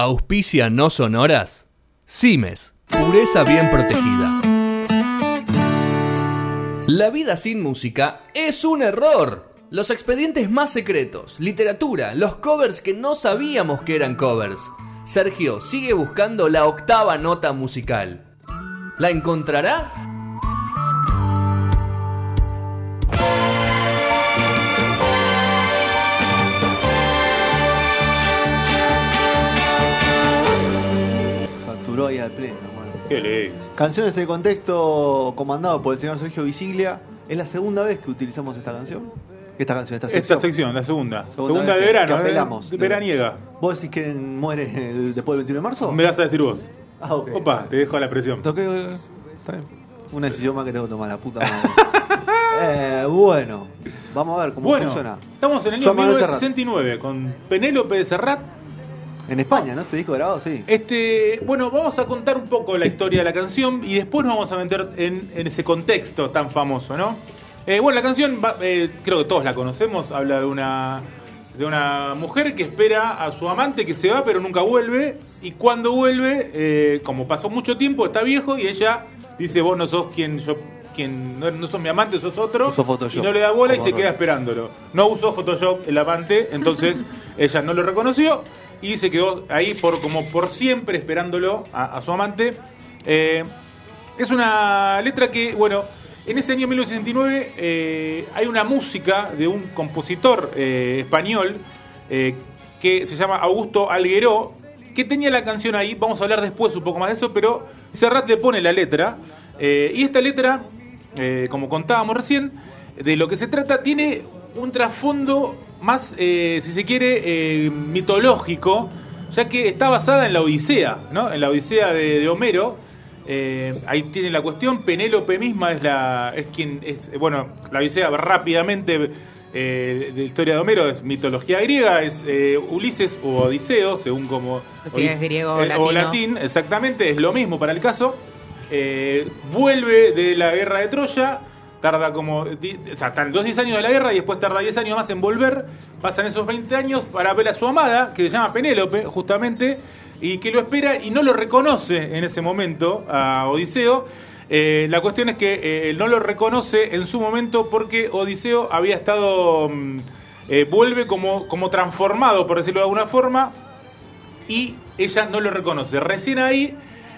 Auspicia no sonoras. Cimes, pureza bien protegida. La vida sin música es un error. Los expedientes más secretos, literatura, los covers que no sabíamos que eran covers. Sergio sigue buscando la octava nota musical. ¿La encontrará? Ahí al pleno, hermano. Qué ley. Canciones de contexto comandado por el señor Sergio Visiglia. Es la segunda vez que utilizamos esta canción. Esta canción, esta sección. Esta sección, la segunda. Segunda de que- verano. que ¿eh? apelamos. De veraniega. ¿Vos decís que muere el- después del 21 de marzo? Me vas a decir vos. Ah, ok. Opa, te dejo a la presión. Toqué. está bien. Una decisión más que tengo que tomar, la puta madre. eh, bueno, vamos a ver cómo Bueno, funciona. estamos en el año Juan Manuel Serrat. 1969 con Penélope de Serrat. En España, ¿no? Este disco grabado, sí. Este, bueno, vamos a contar un poco la historia de la canción y después nos vamos a meter en, en ese contexto tan famoso, ¿no? Eh, bueno, la canción, va- eh, creo que todos la conocemos, habla de una, de una mujer que espera a su amante que se va pero nunca vuelve y cuando vuelve, eh, como pasó mucho tiempo, está viejo y ella dice, vos no sos quien yo... Quien, no, no sos mi amante, sos otro. Usó Photoshop. Y no le da bola y se queda esperándolo. No usó Photoshop el amante, entonces ella no lo reconoció y se quedó ahí por como por siempre esperándolo a, su amante. Eh, es una letra que, bueno, en ese año 1969 eh, hay una música de un compositor eh, español eh, que se llama Augusto Algueró, que tenía la canción ahí, vamos a hablar después un poco más de eso, pero Serrat le pone la letra, y esta letra, como contábamos recién, de lo que se trata, tiene un trasfondo más, eh, si se quiere, eh, mitológico, ya que está basada en la Odisea, ¿no? En la Odisea de, de Homero. Eh, ahí tiene la cuestión. Penélope misma es la es quien es bueno la Odisea rápidamente eh, de la historia de Homero es mitología griega es eh, Ulises o Odiseo según como es griego o eh, latín exactamente es lo mismo para el caso vuelve de la guerra de Troya tarda como o sea, están dos 10 años de la guerra y después tarda 10 años más en volver pasan esos 20 años para ver a su amada que se llama Penélope justamente y que lo espera y no lo reconoce en ese momento a Odiseo Eh, la cuestión es que eh, no lo reconoce en su momento porque Odiseo había estado mm, eh, vuelve como, como transformado por decirlo de alguna forma y ella no lo reconoce. Recién ahí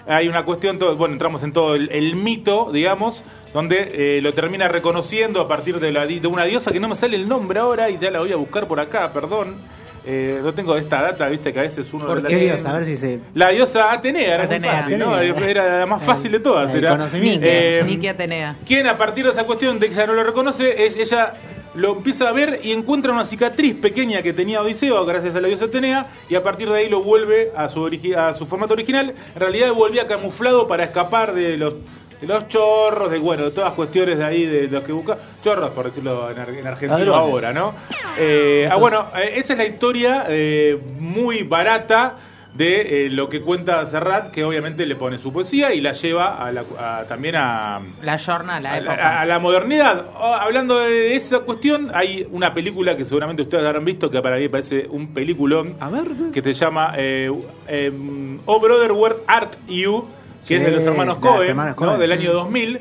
hay una cuestión, bueno, entramos en todo el mito, digamos, donde eh, lo termina reconociendo a partir de, la, di- de una diosa que no me sale el nombre ahora y ya la voy a buscar por acá, perdón. Eh, no tengo esta data, viste que a veces uno... ¿Por la qué tiene. Dios? A ver si se. La diosa Atenea, era Atenea. muy fácil, ¿no? Era la más fácil de todas. El era. Eh, Atenea. quien a partir de esa cuestión de que ella no lo reconoce, ella lo empieza a ver y encuentra una cicatriz pequeña que tenía Odiseo gracias a la diosa Atenea y a partir de ahí lo vuelve a su, origi- a su formato original. En realidad volvía camuflado para escapar de los de los chorros, de bueno, de todas las cuestiones de ahí de los que busca. Chorros, por decirlo en, en argentino Ladrones. ahora, ¿no? Eh, ah, bueno, eh, esa es la historia eh, muy barata de eh, lo que cuenta Serrat, que obviamente le pone su poesía y la lleva a la- a- también a, La jornada, la a, época. a la modernidad. Oh, hablando de esa cuestión, hay una película que seguramente ustedes habrán visto, que para mí parece un peliculón, A ver. que se llama eh, eh, Oh Brother, Where Art You, que es de los hermanos Cohen, ¿no? Del año 2000,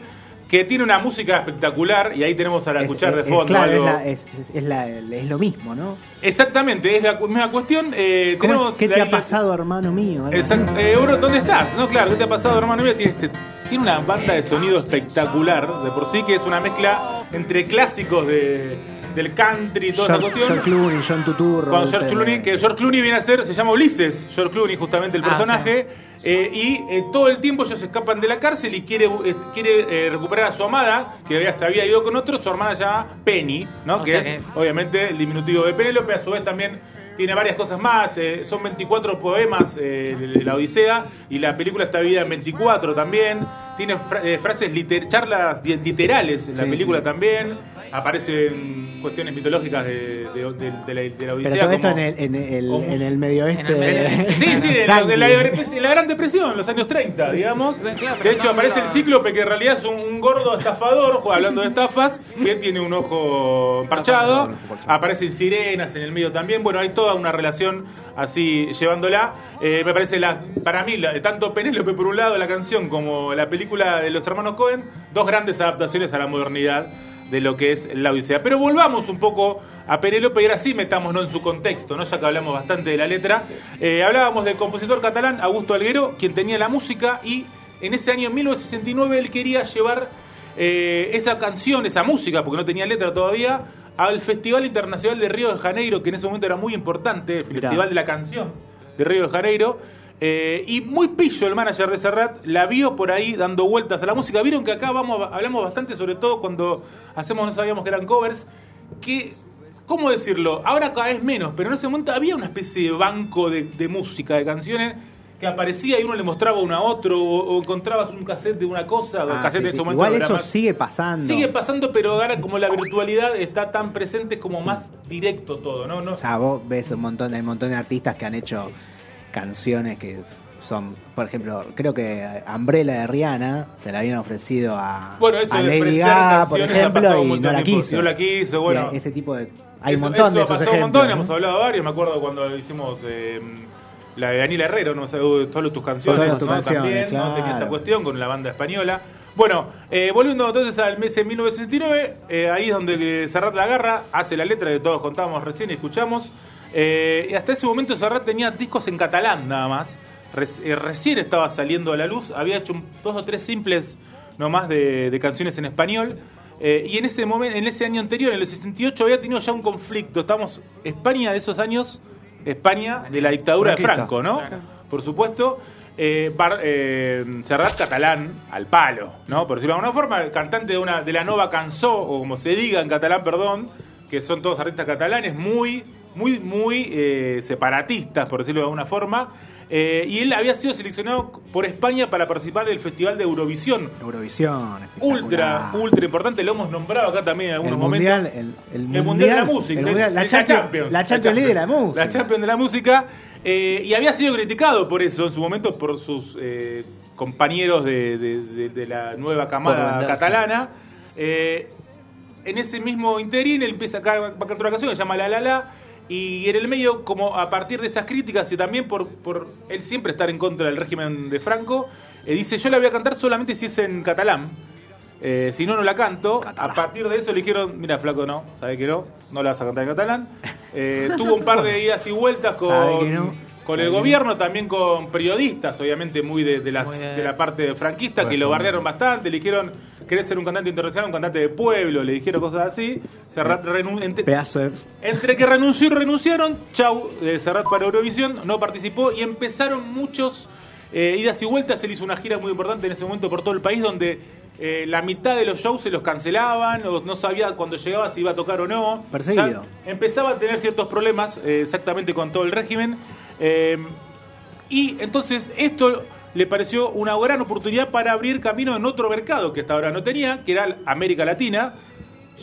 que tiene una música espectacular, y ahí tenemos a la Es- escuchar de es- fondo. claro, algo- es, la- es- es- es la- es lo mismo, ¿no? Exactamente, es la misma cuestión. eh, ¿Cómo es? tenemos ¿Qué la te ha pasado, hermano mío? Así. Eh, ¿dónde estás? No, claro, ¿qué te ha pasado, hermano mío? Tiene, este- tiene una banda de sonido espectacular, de por sí, que es una mezcla entre clásicos de, del country toda esa George, cuestión. George Clooney, John Turturro. Con George este, Clooney, que George Clooney viene a ser, se llama Ulises, George Clooney justamente el Ah, personaje, eh, y eh, todo el tiempo ellos escapan de la cárcel y quiere, eh, quiere eh, recuperar a su amada, que había- se había ido con otro, su hermana llama Penny, ¿no? O que es que- obviamente el diminutivo de Penélope, a su vez también tiene varias cosas más, eh, son 24 poemas eh, de la Odisea y la película está dividida en 24 también, tiene fra- eh, frases liter- charlas literales en la película sí. también. Aparecen cuestiones mitológicas de, de- de- de la, de la Odisea. Pero todo esto como- en el, en el, como- en el medio oeste. En el medio- Sí, sí, de la, la- Gran Depresión, los años 30, digamos. Sí, claro, pero de hecho, aparece el cíclope que en realidad es un, un gordo estafador, hablando de estafas, que tiene un ojo parchado. Aparecen sirenas en el medio también. Bueno, hay toda una relación así llevándola. Eh, me parece, la, para mí, la- tanto Penélope por un lado, la canción, como la película de los hermanos Cohen, dos grandes adaptaciones a la modernidad de lo que es la Odisea. Pero volvamos un poco a Penélope y ahora sí metámonos en su contexto, ¿no? ya que hablamos bastante de la letra. Eh, hablábamos del compositor catalán Augusto Alguero, quien tenía la música y en ese año 1969 él quería llevar eh, esa canción, esa música, porque no tenía letra todavía, al Festival Internacional de Río de Janeiro, que en ese momento era muy importante, el Mirá. Festival de la Canción de Río de Janeiro. Eh, y muy pillo el manager de Serrat la vio por ahí dando vueltas a la música. Vieron que acá vamos, hablamos bastante, sobre todo cuando hacemos, no sabíamos que eran covers, que, ¿cómo decirlo? Ahora cada vez menos, pero en ese momento había una especie de banco de, de música, de canciones, que aparecía y uno le mostraba uno a otro, o, o encontrabas un cassette de una cosa, Ah, cassette sí, en ese momento Igual eso más- sigue pasando. Sigue pasando, pero ahora como la virtualidad está tan presente, es como más directo todo, ¿no? no O sea, vos ves un montón, hay un montón de artistas que han hecho canciones que son, por ejemplo, creo que Umbrella de Rihanna se la habían ofrecido a, Bueno, eso a Lady Gaga, por ejemplo, y no la quiso. No la quiso, bueno. Y ese tipo de... Hay Eso- un montón eso de ha esos pasado un ejemplos. montón, ¿no? hemos hablado varios, me acuerdo cuando hicimos eh, la de Daniela Herrero, no sé, todas tus canciones, Todas tus ¿no? canciones, también, ¿no? claro. tenía esa cuestión con la banda española. Bueno, eh, volviendo entonces al mes de 1969, eh, ahí es donde Serrat la agarra, hace la letra que todos contábamos recién y escuchamos. Eh, y hasta ese momento Serrat tenía discos en catalán nada más. Eh, recién estaba saliendo a la luz, había hecho un- dos o tres simples nomás de, de canciones en español. Eh, y en ese momento, en ese año anterior, en el 68, había tenido ya un conflicto. Estamos, España de esos años, España de la dictadura de. Franco, ¿no? Por supuesto. Eh, Bar- eh, Serrat catalán al palo, ¿no? Por decirlo de alguna forma, el cantante de una de la Nova Cançó, o como se diga en catalán, perdón, que son todos artistas catalanes, muy, muy, muy eh, separatistas, por decirlo de alguna forma. Eh, y él había sido seleccionado por España para participar del Festival de Eurovisión. Eurovisión. Ultra, ultra importante, lo hemos nombrado acá también en algunos el momentos. mundial, el, el El Mundial de la Música. el mundial- la, el- Champions, la Champions League de la música. La Champions de la Música. eh, y había sido criticado por eso en su momento por sus eh, compañeros de, de- de- de la nueva camada catalana. Eh, en ese mismo interín, él empieza a cantar una canción que se llama La La La. Y en el medio, como a partir de esas críticas y también por, por él siempre estar en contra del régimen de Franco, eh, dice: Yo la voy a cantar solamente si es en catalán. Eh, si no, no la canto. A partir de eso le dijeron: Mira, Flaco, no, sabe que no, no la vas a cantar en catalán. Eh, tuvo un par de idas y vueltas con, no, con el gobierno, también con periodistas, obviamente muy de, de las- Muy de- la parte franquista, que lo bardearon bastante. Le dijeron: ¿Querés ser un cantante internacional, un cantante de pueblo? Le dijeron cosas así. Serrat de... entre que renunció y renunciaron, Chau, eh, Serrat para Eurovisión, no participó y empezaron muchos eh, idas y vueltas. Él hizo una gira muy importante en ese momento por todo el país donde eh, la mitad de los shows se los cancelaban o no sabía cuando llegaba si iba a tocar o no. Perseguido. Ya empezaba a tener ciertos problemas eh, exactamente con todo el régimen. Eh, y entonces esto le pareció una gran oportunidad para abrir camino en otro mercado que hasta ahora no tenía, que era América Latina.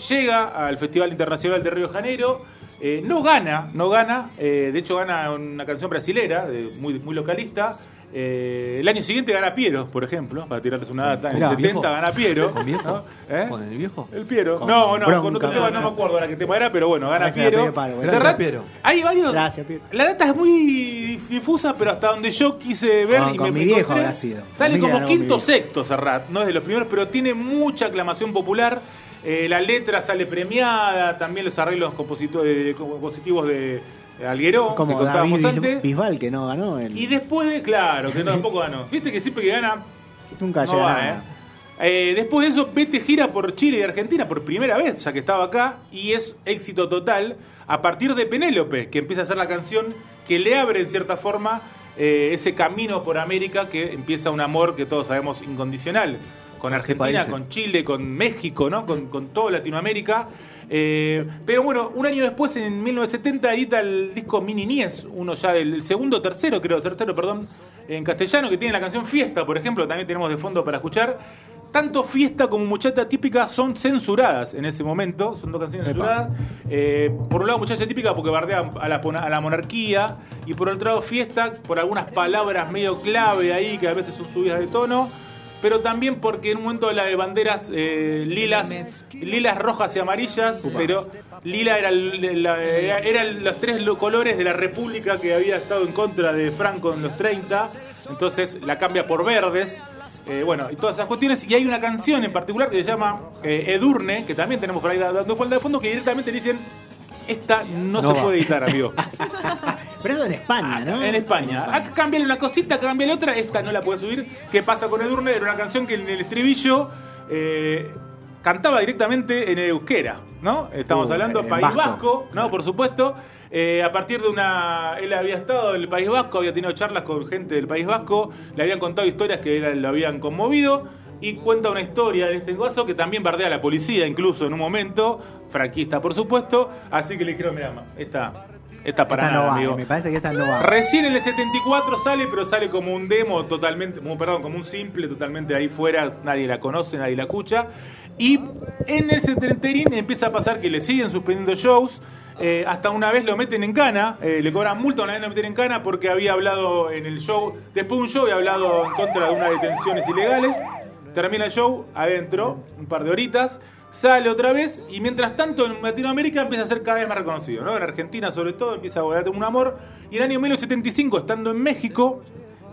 Llega al Festival Internacional de Río de Janeiro, eh, no gana, no gana, eh, de hecho gana una canción brasilera, muy localista. Eh, el año siguiente gana Piero, por ejemplo, para tirarles una data. En el 70 gana Piero. ¿Con viejo? ¿Eh? ¿Con el viejo? El Piero. Con no, no, con otro tema no me acuerdo ahora qué tema era, pero bueno, gana Piero. Paro, gracias, Piero. Hay varios. Gracias, Piero. La data es muy difusa, pero hasta donde yo quise ver Con- y con me, mi viejo encontré, habrá sido. Sale como quinto viejo. sexto Serrat, no es de los primeros, pero tiene mucha aclamación popular. Eh, la letra sale premiada, también los arreglos compositivos de Alguero, que Como contábamos David antes. Bisbal, que no ganó. El... Y después de, claro, que no, tampoco ganó. Viste que siempre que gana Nunca no llega va, nada. ¿eh? Eh, después de eso, Vete gira por Chile y Argentina por primera vez, ya que estaba acá, y es éxito total a partir de Penélope, que empieza a hacer la canción que le abre en cierta forma eh, ese camino por América que empieza un amor que todos sabemos incondicional. Con Argentina, países? con Chile, con México, ¿no? Con, con toda Latinoamérica. Eh, pero bueno, un año después, en 1970, edita el disco Mini Nies, uno ya del el segundo, tercero, creo, tercero, perdón, en castellano, que tiene la canción Fiesta, por ejemplo, también tenemos de fondo para escuchar. tanto Fiesta como Muchacha Típica son censuradas en ese momento, son dos canciones censuradas. Eh, por un lado Muchacha Típica porque bardea a la, a la monarquía y por otro lado Fiesta por algunas palabras medio clave ahí que a veces son subidas de tono. Pero también porque en un momento la de banderas eh, lilas, lilas, rojas y amarillas, pero lila era, la- era- eran los tres lo- colores de la república que había estado en contra de Franco en los 30, entonces la cambia por verdes. Eh, bueno, y todas esas cuestiones. Y hay una canción en particular que se llama eh, Edurne, que también tenemos por ahí dando falta de fondo, que directamente dicen, esta no, No se va. puede editar, amigo. Pero eso en España, ¿no? En España. Acá cámbiale una cosita, cámbiale otra, esta no la puede subir. ¿Qué pasa con Edurne? Era una canción que en el estribillo eh, cantaba directamente en euskera, ¿no? Estamos Uh, hablando País vasco. Vasco, ¿no? Por supuesto. Eh, a partir de una. Él había estado en el País Vasco, había tenido charlas con gente del País Vasco, le habían contado historias que él- lo habían conmovido. Y cuenta una historia en este caso que también bardea a la policía, incluso en un momento, franquista por supuesto. Así que le dijeron: Mira, esta, esta para Esta nada, no va, amigo. me parece que esta no va. Recién en el 74 sale, pero sale como un demo totalmente, como, perdón, como un simple totalmente ahí fuera, nadie la conoce, nadie la escucha. Y en el 70 empieza a pasar que le siguen suspendiendo shows. eh, hasta una vez lo meten en cana, eh, le cobran multa, una vez lo meten en cana porque había hablado en el show, después de un show había hablado en contra de unas detenciones ilegales. Termina el show, adentro, un par de horitas, sale otra vez y mientras tanto en Latinoamérica empieza a ser cada vez más reconocido, ¿no? En Argentina sobre todo empieza a volver un amor y en el año 1975, estando en México,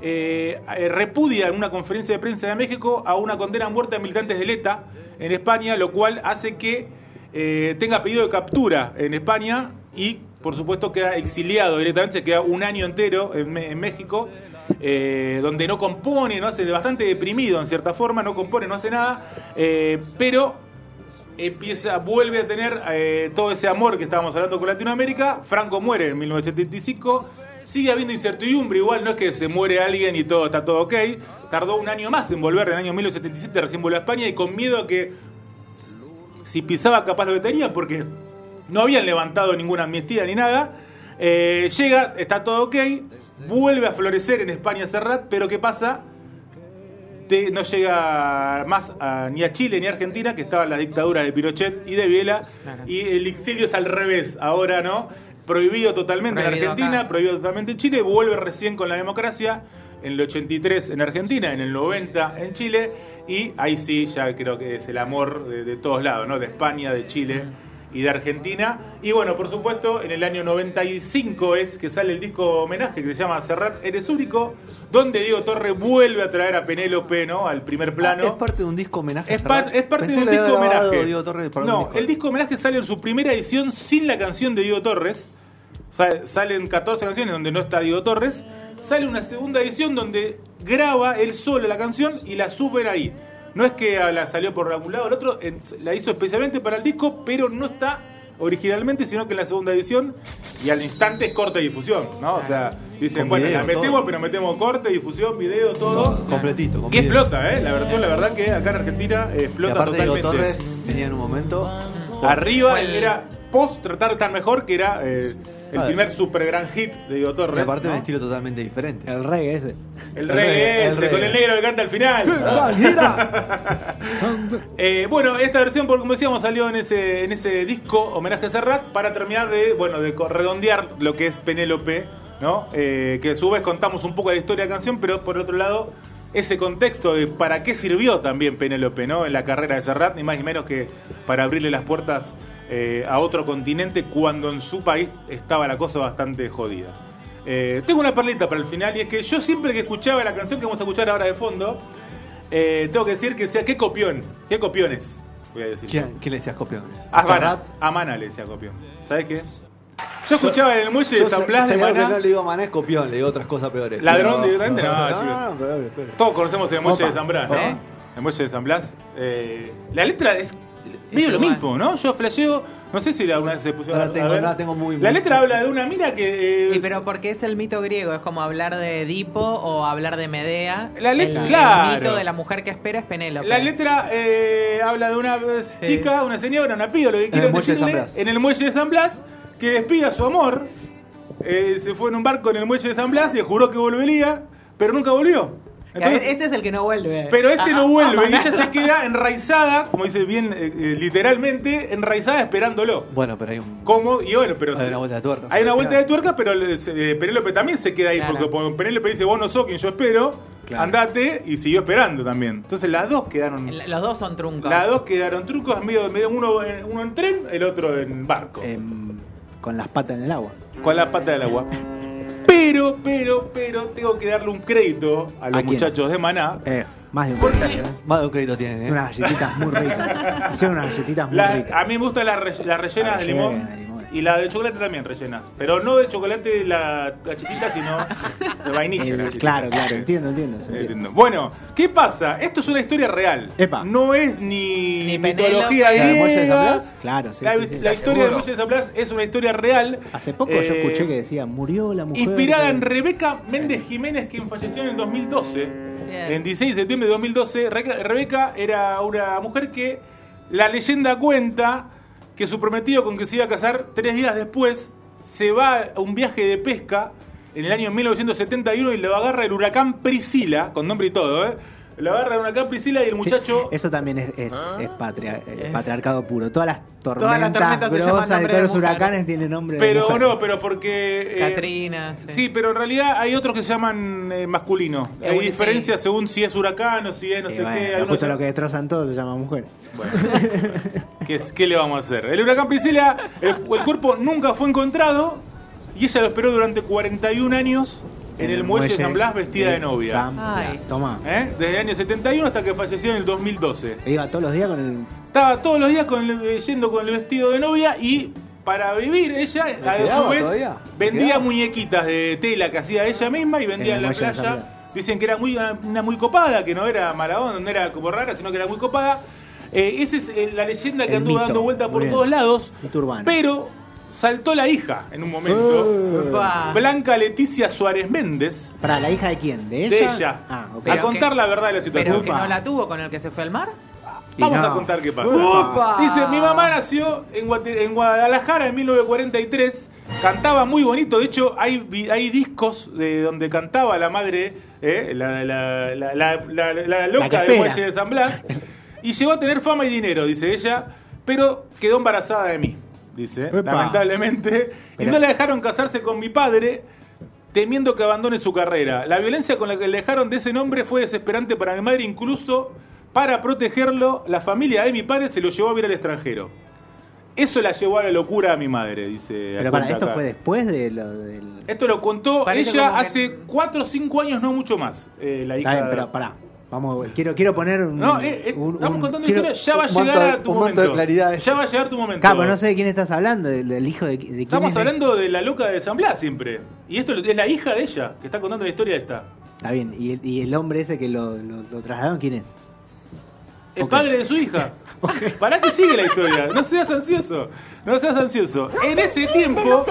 eh, eh, repudia en una conferencia de prensa de México a una condena a muerte de militantes de ETA en España, lo cual hace que eh, tenga pedido de captura en España y por supuesto queda exiliado directamente, se queda un año entero en, México, donde no compone, no hace bastante deprimido en cierta forma, no compone, no hace nada, pero empieza, vuelve a tener eh, todo ese amor que estábamos hablando con Latinoamérica. Franco muere en 1975. Sigue habiendo incertidumbre, igual no es que se muere alguien y todo está todo ok. Tardó un año más en volver, en el año 1977 recién volvió a España y con miedo a que si pisaba capaz lo detenía porque no habían levantado ninguna amnistía ni nada. Eh, llega, está todo ok, vuelve a florecer en España Serrat, pero ¿qué pasa? No llega más a- ni a Chile ni a Argentina, que estaban las dictaduras de Pinochet y de Viela, y el exilio es al revés, ahora no, prohibido totalmente en Argentina, acá. prohibido totalmente en Chile, vuelve recién con la democracia, en el 83 en Argentina, en el 90 en Chile, y ahí sí, ya creo que es el amor de, de todos lados, ¿no? De España, de Chile y de Argentina. Y bueno, por supuesto, en el año 95 es que sale el disco homenaje que se llama Serrat Eres Único, donde Diego Torre vuelve a traer a Penélope, ¿no? Al primer plano. Ah, Es parte de un disco homenaje. Es, pa- Serrat. es parte Pensé de un disco homenaje. Diego Torres para un no, disco. el disco homenaje sale en su primera edición sin la canción de Diego Torres. Sa- Salen 14 canciones donde no está Diego Torres. Sale una segunda edición donde graba él solo la canción y la sube ahí. No es que la salió por algún lado o el otro, en- la hizo especialmente para el disco, pero no está originalmente, sino que en la segunda edición y al instante es corte y difusión, ¿no? O sea, dicen, Con bueno, video, la metemos, todo. pero metemos corte, difusión, video, todo. Completito. con Que video. explota, ¿eh? La versión, la verdad que acá en Argentina eh, Y explota aparte Diego totalmente. Torres tenía en un momento. Arriba era post tratar de estar mejor, que era eh, el Ah, primer super gran hit de Diego Y Torres. aparte ¿no? un estilo totalmente diferente. El reggae ese. El reggae el ese, reggae. con el negro que canta al final. Eh, bueno, esta versión, por como decíamos, salió en ese, en ese disco homenaje a Serrat para terminar de, bueno, de redondear lo que es Penélope, ¿no? Eh, que a su vez contamos un poco de la historia de la canción, pero por otro lado, ese contexto de para qué sirvió también Penélope, ¿no? En la carrera de Serrat, ni más ni menos que para abrirle las puertas eh, a otro continente cuando en su país estaba la cosa bastante jodida. Eh, tengo una perlita para el final y es que yo siempre que escuchaba la canción que vamos a escuchar ahora de fondo, eh, tengo que decir que sea qué copión, qué copiones, voy a decir. ¿Quién, quién le decías copión? A Maná, Serrat. a Maná le decía copión. ¿Sabes qué? Yo escuchaba en el muelle de San Blas de Maná. no le digo Maná es copión, le digo otras cosas peores. Ladrón directamente, no, no, chicos. no, pero- pero- Todos conocemos el muelle de San Blas, ¿no? El muelle de San Blas. La letra es medio lo mismo, ¿no? Yo flasheo, no sé si alguna vez se puso Ahora tengo- ver. ahora tengo muy- La muy- letra habla de una mina que... eh, Y pero porque es el mito griego, es como hablar de Edipo o hablar de Medea. La let- el, el claro. mito de la mujer que espera es Penélope. La letra eh, habla de una eh, chica, una señora, una piba, lo que quiero el muelle de decirle, San Blas. en el muelle de San Blas, que despide a su amor. eh, se fue en un barco en el muelle de San Blas, le juró que volvería, pero nunca volvió. Entonces, Ese es el que no vuelve. pero este Ah, no ah, vuelve ah, y ella se queda enraizada, como dice bien eh, eh, literalmente, enraizada esperándolo. Bueno, pero hay un. ¿Cómo? Y bueno, pero Hay se- una vuelta de tuerca. Hay una vuelta de tuerca, pero eh, Penélope también se queda ahí, Claro. porque cuando Penélope dice, vos no sos quien yo espero, Claro. andate, y siguió esperando también. Entonces las dos quedaron... El- Los dos son truncos. Las dos quedaron trucos, medio, medio uno, en- uno en tren, el otro en barco. Em, con las patas en el agua. Con la pata del agua. Pero, pero, pero, tengo que darle un crédito a los muchachos de Maná. Eh, más de un ¿Por qué? crédito, ¿eh? Más de un crédito tienen, ¿eh? Unas galletitas muy ricas. Hicieron unas galletitas muy La- ricas. a mí me gustan las, re- las rellenas La de rellena limón, de limón. Y la de chocolate también rellenas. Pero no de chocolate la galletita, sino de vainilla. Eh, la claro, claro, entiendo, entiendo. se entiende. Entiendo. Bueno, ¿qué pasa? Esto es una historia real. Epa. No es ni, Ni mitología Penélope. ¿La del muelle de San griega. Blas? Claro, sí, la, sí, sí. la historia del Seguro. muelle de San Blas es una historia real. Hace poco yo eh, escuché que decía, murió la mujer. Inspirada en Rebeca Méndez Jiménez, quien falleció en el 2012. Bien. En 16 de septiembre de 2012, Rebeca, Rebeca era una mujer que la leyenda cuenta que su prometido con que se iba a casar tres días después se va a un viaje de pesca en el año 1971 y lo agarra el huracán Priscila, con nombre y todo, ¿eh? Lo agarra el huracán Priscila y el Sí, muchacho... eso también es, es, es patria- patriarcado puro. Todas las Todas tormentas, las grosas de todos de los mujer. huracanes tienen nombre de Pero mujer. no, pero porque... eh, Katrina. Sí, pero en realidad hay otros que se llaman eh, masculinos. Eh, Hay diferencias según si es huracán o si es no sé bueno, qué. Hay justo lo que destrozan todo se llama mujer. Bueno, ¿qué, le vamos a hacer? El huracán Priscila, el, el cuerpo nunca fue encontrado y ella lo esperó durante 41 años en el muelle de San Blas vestida de novia. San Ay. Blas. Toma. ¿Eh? Desde el año 71 hasta que falleció en el 2012. Iba todos los días con el. Estaba todos los días con el- yendo con el vestido de novia y para vivir ella, a su vez, vendía muñequitas de tela que hacía ella misma y vendía En en, el la playa. Dicen que era muy, una, una muy copada, que no era mala onda, no era como rara, sino que era muy copada. Eh, esa es eh, la leyenda que El anduvo mito. dando vuelta por todos lados. Pero saltó la hija en un momento. Upa. Blanca Leticia Suárez Méndez. ¿Para la hija de quién? ¿De ella? De ella. Ah, ok. a contar que- la verdad de la situación. Pero que no la tuvo con el que se fue al mar. Vamos no. a contar qué pasa. Upa. Dice, mi mamá nació en, Guate- en Guadalajara en 1943, cantaba muy bonito, de hecho hay, hay discos de donde cantaba la madre, eh, la, la- la- la- la- la loca del muelle de San Blas, y llegó a tener fama y dinero, dice ella, pero quedó embarazada de mí, dice, Epa. lamentablemente, y no la dejaron casarse con mi padre. Temiendo que abandone su carrera. La violencia con la que le dejaron de ese nombre fue desesperante para mi madre, incluso para protegerlo, la familia de mi padre se lo llevó a vivir al extranjero. Eso la llevó a la locura a mi madre, dice. Pero para, ¿esto acá. fue después de lo del. Esto lo contó Parece ella como que- hace 4 o 5 años, no mucho más. eh, la hija. Está bien, pero pará. Vamos, quiero, quiero poner un. No, eh, eh, un- estamos un- contando quiero- historia, ya va a llegar de- a tu un momento. de claridad. Ya va a llegar tu momento. Claro, pero no sé de quién estás hablando, del, del hijo de, de quién Estamos es. hablando de la loca de San Blas siempre. Y esto es la hija de ella, que está contando la historia esta. Está bien, ¿y el, y el hombre ese que lo, lo, lo trasladaron, quién es? El padre de su hija. ¿Para qué sigue la historia? No seas ansioso. No seas ansioso. En ese tiempo,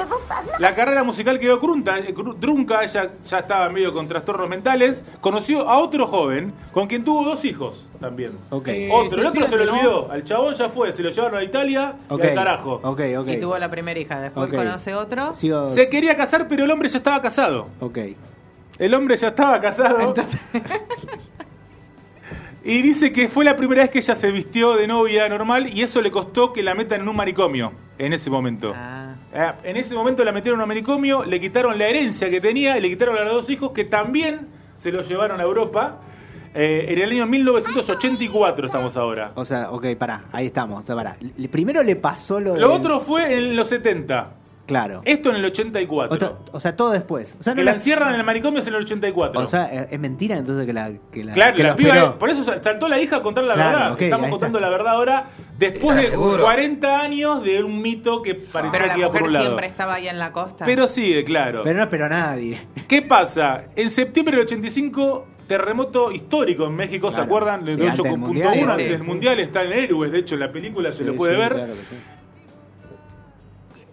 la carrera musical quedó crunta, eh, trunca. Ella ya estaba medio con trastornos mentales. Conoció a otro joven con quien tuvo dos hijos también. Ok. Otro, el otro se lo olvidó. Al chabón ya fue, se lo llevaron a Italia Ok. y al carajo. Ok, ok. Y tuvo la primera hija. Después conoce otro. Se quería casar, pero el hombre ya estaba casado. Ok. El hombre ya estaba casado. Entonces, Y dice que fue la primera vez que ella se vistió de novia normal y eso le costó que la metan en un manicomio en ese momento. Ah. Eh, En ese momento la metieron en un manicomio, le quitaron la herencia que tenía y le quitaron a los dos hijos que también se los llevaron a Europa. Eh, en el año 1984 estamos ahora. O sea, ok, pará, ahí estamos. O sea, pará. L- Primero le pasó lo Lo del- otro fue en los 70. Claro. Esto en el 84. Otra- o sea, todo después. O sea, que no la la- encierran en el manicomio es en el 84. O sea, ¿es es mentira entonces que la. Que la Claro, que la lo piba, esperó? por eso saltó la hija a contar la Claro, verdad. ok, Estamos ahí contando está. la verdad ahora, después de ¿Estás seguro? 40 años de un mito que parecía pero que la iba por mujer un lado. siempre estaba ahí en la costa. Pero sigue, claro. Pero no esperó a nadie. ¿Qué pasa? En septiembre del 85, terremoto histórico en México, ¿se Claro. acuerdan? Sí, Del antes del 8.1, Mundial, antes sí. del Mundial está en Héroes, de hecho en la película se lo Sí, puede sí, ver.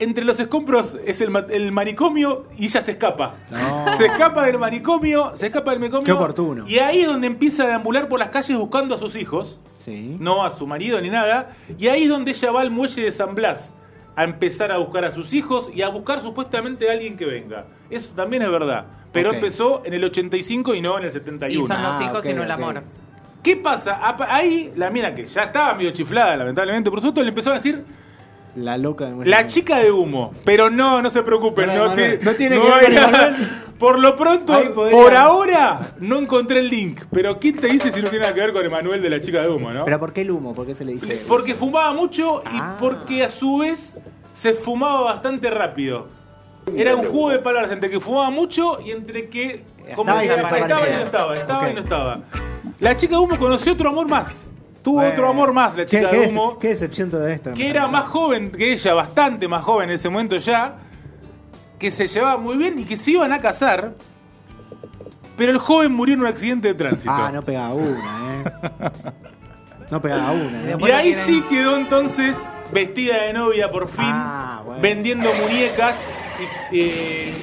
Entre los escombros es el, ma- el manicomio y ella se escapa. No. Se escapa del manicomio, se escapa del manicomio. Qué oportuno. Y ahí es donde empieza a deambular por las calles buscando a sus hijos. Sí. no a su marido ni nada. Y ahí es donde ella va al muelle de San Blas a empezar a buscar a sus hijos y a buscar supuestamente a alguien que venga. Eso también es verdad. pero Ok. empezó en el 85 y no en el 71. Y son los Ah, hijos ok, y no el ok. amor. ¿Qué pasa? Apa- Ahí la mina que ya estaba medio chiflada, lamentablemente, por supuesto, le empezó a decir La loca de la chica de humo. Pero no, no se preocupen, No, no, no, tiene, no tiene no que ver. Por lo pronto, por ahora, no encontré el link. Pero ¿quién te dice si no tiene nada que ver con Emanuel de la chica de humo, no? ¿Pero por qué el humo? ¿Por qué se le dice? Porque fumaba mucho y Ah. porque a su vez se fumaba bastante rápido. Era un juego de palabras entre que fumaba mucho y entre que como Estaba y estaba no estaba, estaba y no estaba. La chica de humo conoció otro amor más. Tuvo Bueno. otro amor más, la ¿Qué, chica qué de humo, qué decepción todo esto. que era más joven que ella, bastante más joven en ese momento ya, que se llevaba muy bien y que se iban a casar, pero el joven murió en un accidente de tránsito. Ah, no pegaba una, ¿eh? No pegaba una, ¿eh? Y ahí tienen- sí quedó entonces vestida de novia por fin, Ah, bueno. vendiendo muñecas y eh,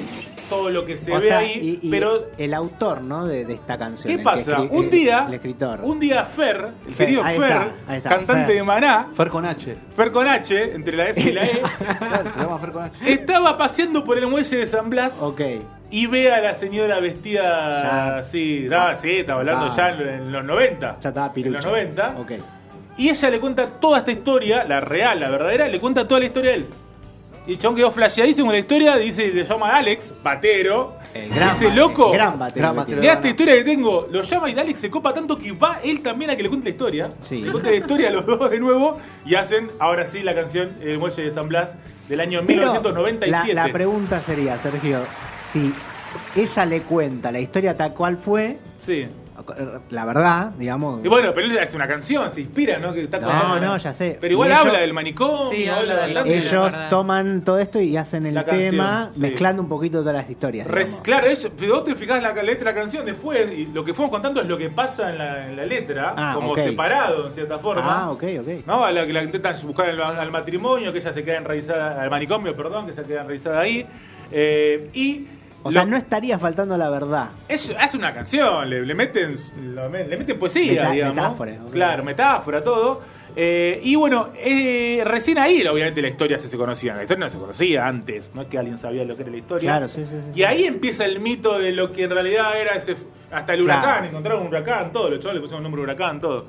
todo lo que se O ve sea, ahí. y- y pero, el autor, ¿no? De, de esta canción. ¿qué el que pasa? un día, El escritor. un día Fer, el Fer, querido ahí Fer, está, ahí está, cantante Fer. de Maná, Fer con H. Fer con H, entre la F y la E, Claro, se llama Fer con H. estaba paseando por el muelle de San Blas. Ok. Y ve a la señora vestida Ya. así, no, sí, estaba hablando Ah. ya en, en los 90. Ya estaba En pirucho. los 90. Ok. Y ella le cuenta toda esta historia, la real, la verdadera, le cuenta toda la historia a él. Y el chabón quedó flasheadísimo con la historia, dice, le llama Alex, batero. El gran dice, loco, Gran batero Gran que batero. mirá esta historia que tengo. Lo llama y Alex se copa tanto que va él también a que le cuente la historia. Sí. Le cuenta la historia a los dos de nuevo y hacen, ahora sí, la canción El Muelle de San Blas del año Pero 1997. La, la pregunta sería, Sergio, si ella le cuenta la historia tal cual fue, Sí. La verdad, digamos. Y bueno, pero es una canción, se inspira, ¿no? Que está No, contando. no, ya sé. Pero igual ellos- habla del manicomio, Sí, habla habla de- ellos toman todo esto y hacen el La canción, tema sí. mezclando un poquito todas las historias. Res- claro, eso, si vos te fijás la letra de la canción después, y lo que fuimos contando es lo que pasa en la, en la letra, Ah, como separado en cierta forma. Ah, ok, ok. ¿No? A la que la intentan buscar al, al matrimonio, que ella se queda enraizada, al manicomio, perdón, que se queda enraizada ahí. Eh, y O sea, no estaría faltando la verdad. es, hace una canción, le, le meten, le meten poesía, Meta- digamos. metáfora. Claro, metáfora, todo. Eh, y bueno, eh, recién ahí, obviamente, la historia se, se conocía. La historia no se conocía antes, no es que alguien sabía lo que era la historia. Claro, sí, sí, sí. Y ahí empieza el mito de lo que en realidad era ese. Hasta el Claro. huracán, encontraron un huracán, todo, los chavales le pusieron el nombre huracán, todo.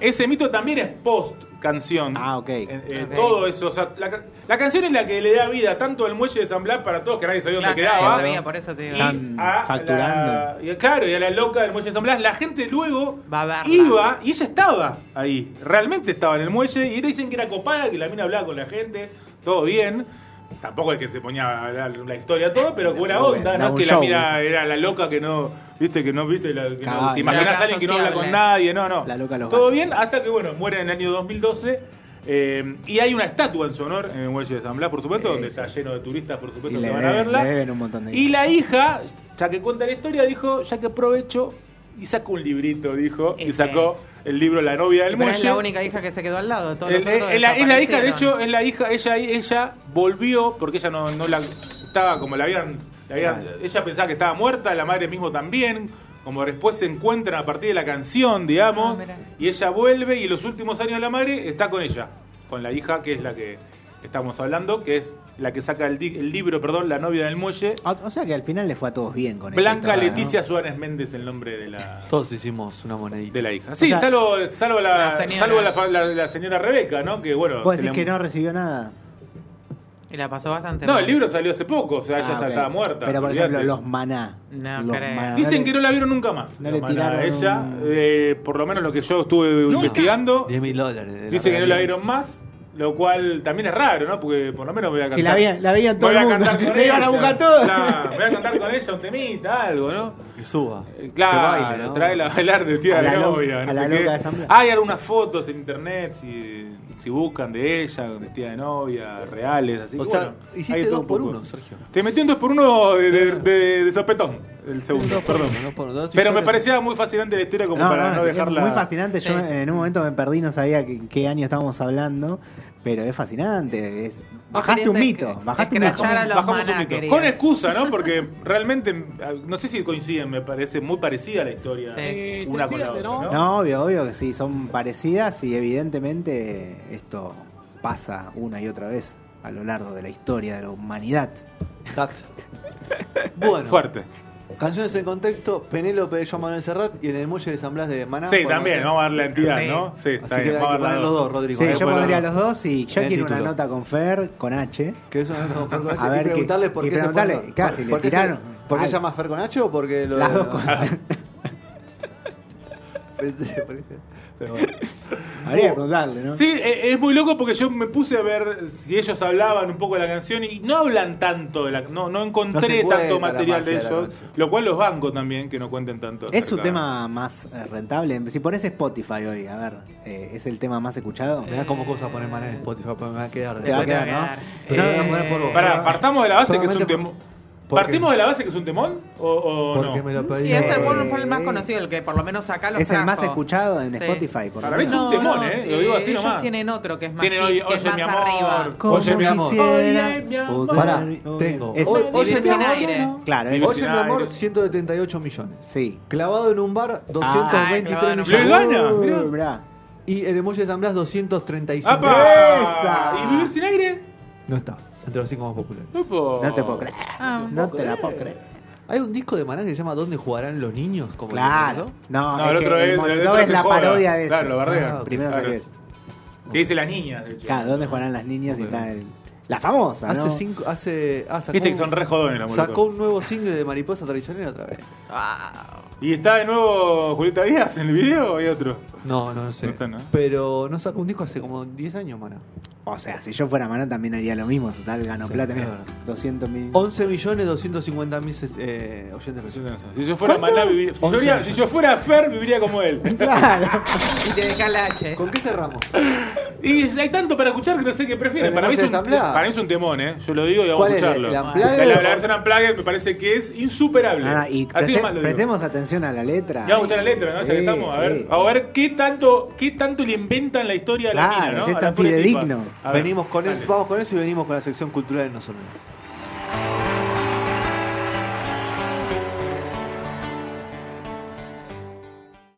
Ese mito también es post canción. Ah, ok. Eh, eh, Ok. Todo eso, o sea, la, la canción es la que le da vida tanto al muelle de San Blas para todos, que nadie sabía Claro, dónde quedaba. sabía, por eso te digo. Y Están a facturando. la- y claro, y a la loca del muelle de San Blas, la gente luego Va a verla. iba y ella estaba ahí. Realmente estaba en el muelle y dicen que era copada, que la mina hablaba con la gente, todo bien. Tampoco es que se ponía a hablar la historia todo, pero con bien, onda, no es que la mina era la loca que no, viste, que no, viste, la, que no- Cabal. te imaginas a alguien que no habla con nadie, no, no. La loca todo gatos. bien, hasta que bueno, muere en el año 2012. eh, y hay una estatua en su honor en el muelle de San Blas, por supuesto, Sí, donde sí. está lleno de turistas, por supuesto, Y que le van a verla. le deben un montón de y la hija, ya que cuenta la historia, dijo, ya que aprovecho y saco un librito, dijo, y Ese. sacó el libro La novia del Pero muelle. es la única hija que se quedó al lado. Todos El- los otros es, la, es la hija, de hecho, es la hija, ella, ella volvió porque ella no, no la estaba como la habían, la habían- Claro. ella pensaba que estaba muerta, la madre mismo también, como después se encuentran a partir de la canción, digamos, Ah, y ella vuelve y los últimos años de la madre está con ella, con la hija que es la que estamos hablando, que es la que saca el, di- el libro, perdón, La novia del muelle. O, o sea que al final le fue a todos bien con esta Blanca. Leticia Suárez Méndez, el nombre de la, Todos hicimos una monedita. de la hija. Sí, sea, salvo, salvo, la, la señora. salvo la, fa- la- la señora Rebeca, ¿no? Que bueno. ¿Vos decís le- que no recibió nada? Y la pasó bastante No, mal. el libro salió hace poco, o sea, ella Ah, ya ok. estaba muerta. Pero por ejemplo, los maná. No los creo. maná, Dicen que no la vieron nunca más. No la le maná. tiraron Ella, un- eh, por lo menos lo que yo estuve investigando, 10 mil dólares. dice que no la vieron más, lo cual también es raro, ¿no? Porque por lo menos voy a cantar. Si la veían, la veían todo voy el a mundo. cantar con iban a ella. buscar todo. Voy a cantar con ella un temita, algo, ¿no? Que suba. Eh, Claro, Que baile, ¿no? trae la bailar de tía A de la novia. a no la sé loca qué. de asamblea. Hay algunas fotos en internet si, si buscan de ella, de tía de novia, reales, así O que sea, bueno, hiciste dos por poco. uno, Sergio. Te metí un dos por uno de, de, de- de sopetón, el segundo, perdón. Pero me parecía muy fascinante la historia como para no, dejarla. muy fascinante. Yo Sí. en un momento me perdí, no sabía qué, qué año estábamos hablando, pero es fascinante. Es, bajaste un mito, bajaste un mito. Bajamos un mito. querías. Con excusa, ¿no? Porque realmente, no sé si coinciden, me parece muy parecida la historia Sí. una con la otra, ¿no? No, obvio, obvio que sí, son parecidas y evidentemente esto pasa una y otra vez a lo largo de la historia de la humanidad. Exacto. Bueno, Fuerte. Canciones en contexto, Penélope de Joan Manuel Serrat y en el muelle de San Blas de Maná. Sí, también, vamos a darle la entidad, Sí. ¿no? Sí, Así está que bien, hay vamos a que los dos, Rodrigo. Sí, que yo pondría los dos y yo quiero una nota con Fer, con H. Que eso no tengo Fer con H. A y ver, qué- preguntarle por y qué se preguntarle, pone- claro, por- le por qué se- tiraron ¿Por qué algo. se llama Fer con H o porque lo Las dos cosas. Pero bueno. Habría que preguntarle, ¿no? Sí, e- es muy loco porque yo me puse a ver si ellos hablaban un poco de la canción y no hablan tanto de la no no encontré No tanto material de magia de la ellos, lo cual los banco también que no cuenten tanto. Es su tema más eh, rentable. Si pones Spotify hoy, a ver, eh, ¿es el tema más escuchado? Me da como cosa poner manera en Spotify, me va a quedar. Te va a quedar, ¿no? Pero Eh, no, no, por vos. Pará, partamos de la base que es un ¿por ¿Partimos qué? de la base que es un temón o, o Porque no? me lo pedí. Sí, ese Eh, bueno fue el más conocido, el que por lo menos acá lo Es el más trajo. escuchado en Sí. Spotify. Por Para mí es un temón, ¿eh? Lo digo así ellos nomás. tienen otro que es más, Tienen Oye, que es Oye, más mi amor. arriba. Oye, mi amor. Oye, mi amor. Pará, tengo. Oye, Oye, mi sin amor. aire. Claro, Oye, es- Oye, mi amor, aire. 178 millones. sí. Clavado en un bar, 223 clavado en un millones. Le gana, Uh, mirá. Y en el muelle de San Blas, 235 ¡Apa! millones. ¡Esa! ¿Y vivir sin aire? No está, entre los cinco más populares. No te puedo creer. Ah, no te la puedo creer. Hay un disco de Maná que se llama ¿Dónde jugarán los niños? Como Claro. No, No, es el otro el es- el otro es la joda. parodia de eso. Claro, lo bardea. Ah. Primero Claro. saqué eso. Dice las niñas, de hecho. Claro, ¿dónde jugarán las niñas? Y está el... La famosa, Hace ¿no? cinco, hace, ah, sacó, Viste que son re jodones la sacó un nuevo single de Mariposa Traicionera otra vez. ¿Y está de nuevo Julieta Díaz en el video o hay otro? No, no, no sé. No está, ¿no? Pero no sacó un disco hace como 10 años, Maná. O sea, si yo fuera Maná también haría lo mismo. Total, gano Sí, plata. Mira. 200 mil. 11 millones 250 mil eh, oyentes. Si yo fuera ¿Cuánto? Maná, viviría. Si yo, 11 fuera- millones. si yo fuera Fer, viviría como él. Claro. Y te deja la H. ¿Con qué cerramos? Y hay tanto para escuchar que no sé qué prefieren. ¿El Para mí, es un, Unplugged? para mí es un temón, ¿eh? Yo lo digo y vamos ¿Cuál a es? escucharlo. ¿El Unplugged? La, la- la versión Unplugged me parece que es insuperable. Ah, y Así preste- nomás lo digo. prestemos atención a la letra. Ya vamos a escuchar la letra, ¿no? ya que estamos. A ver, sí. a ver qué tanto, qué tanto le inventan la historia de la Claro, mina, ¿no? si es A la tan fidedigno. A venimos con eso, vamos con eso y venimos con la sección cultural en No Son Más.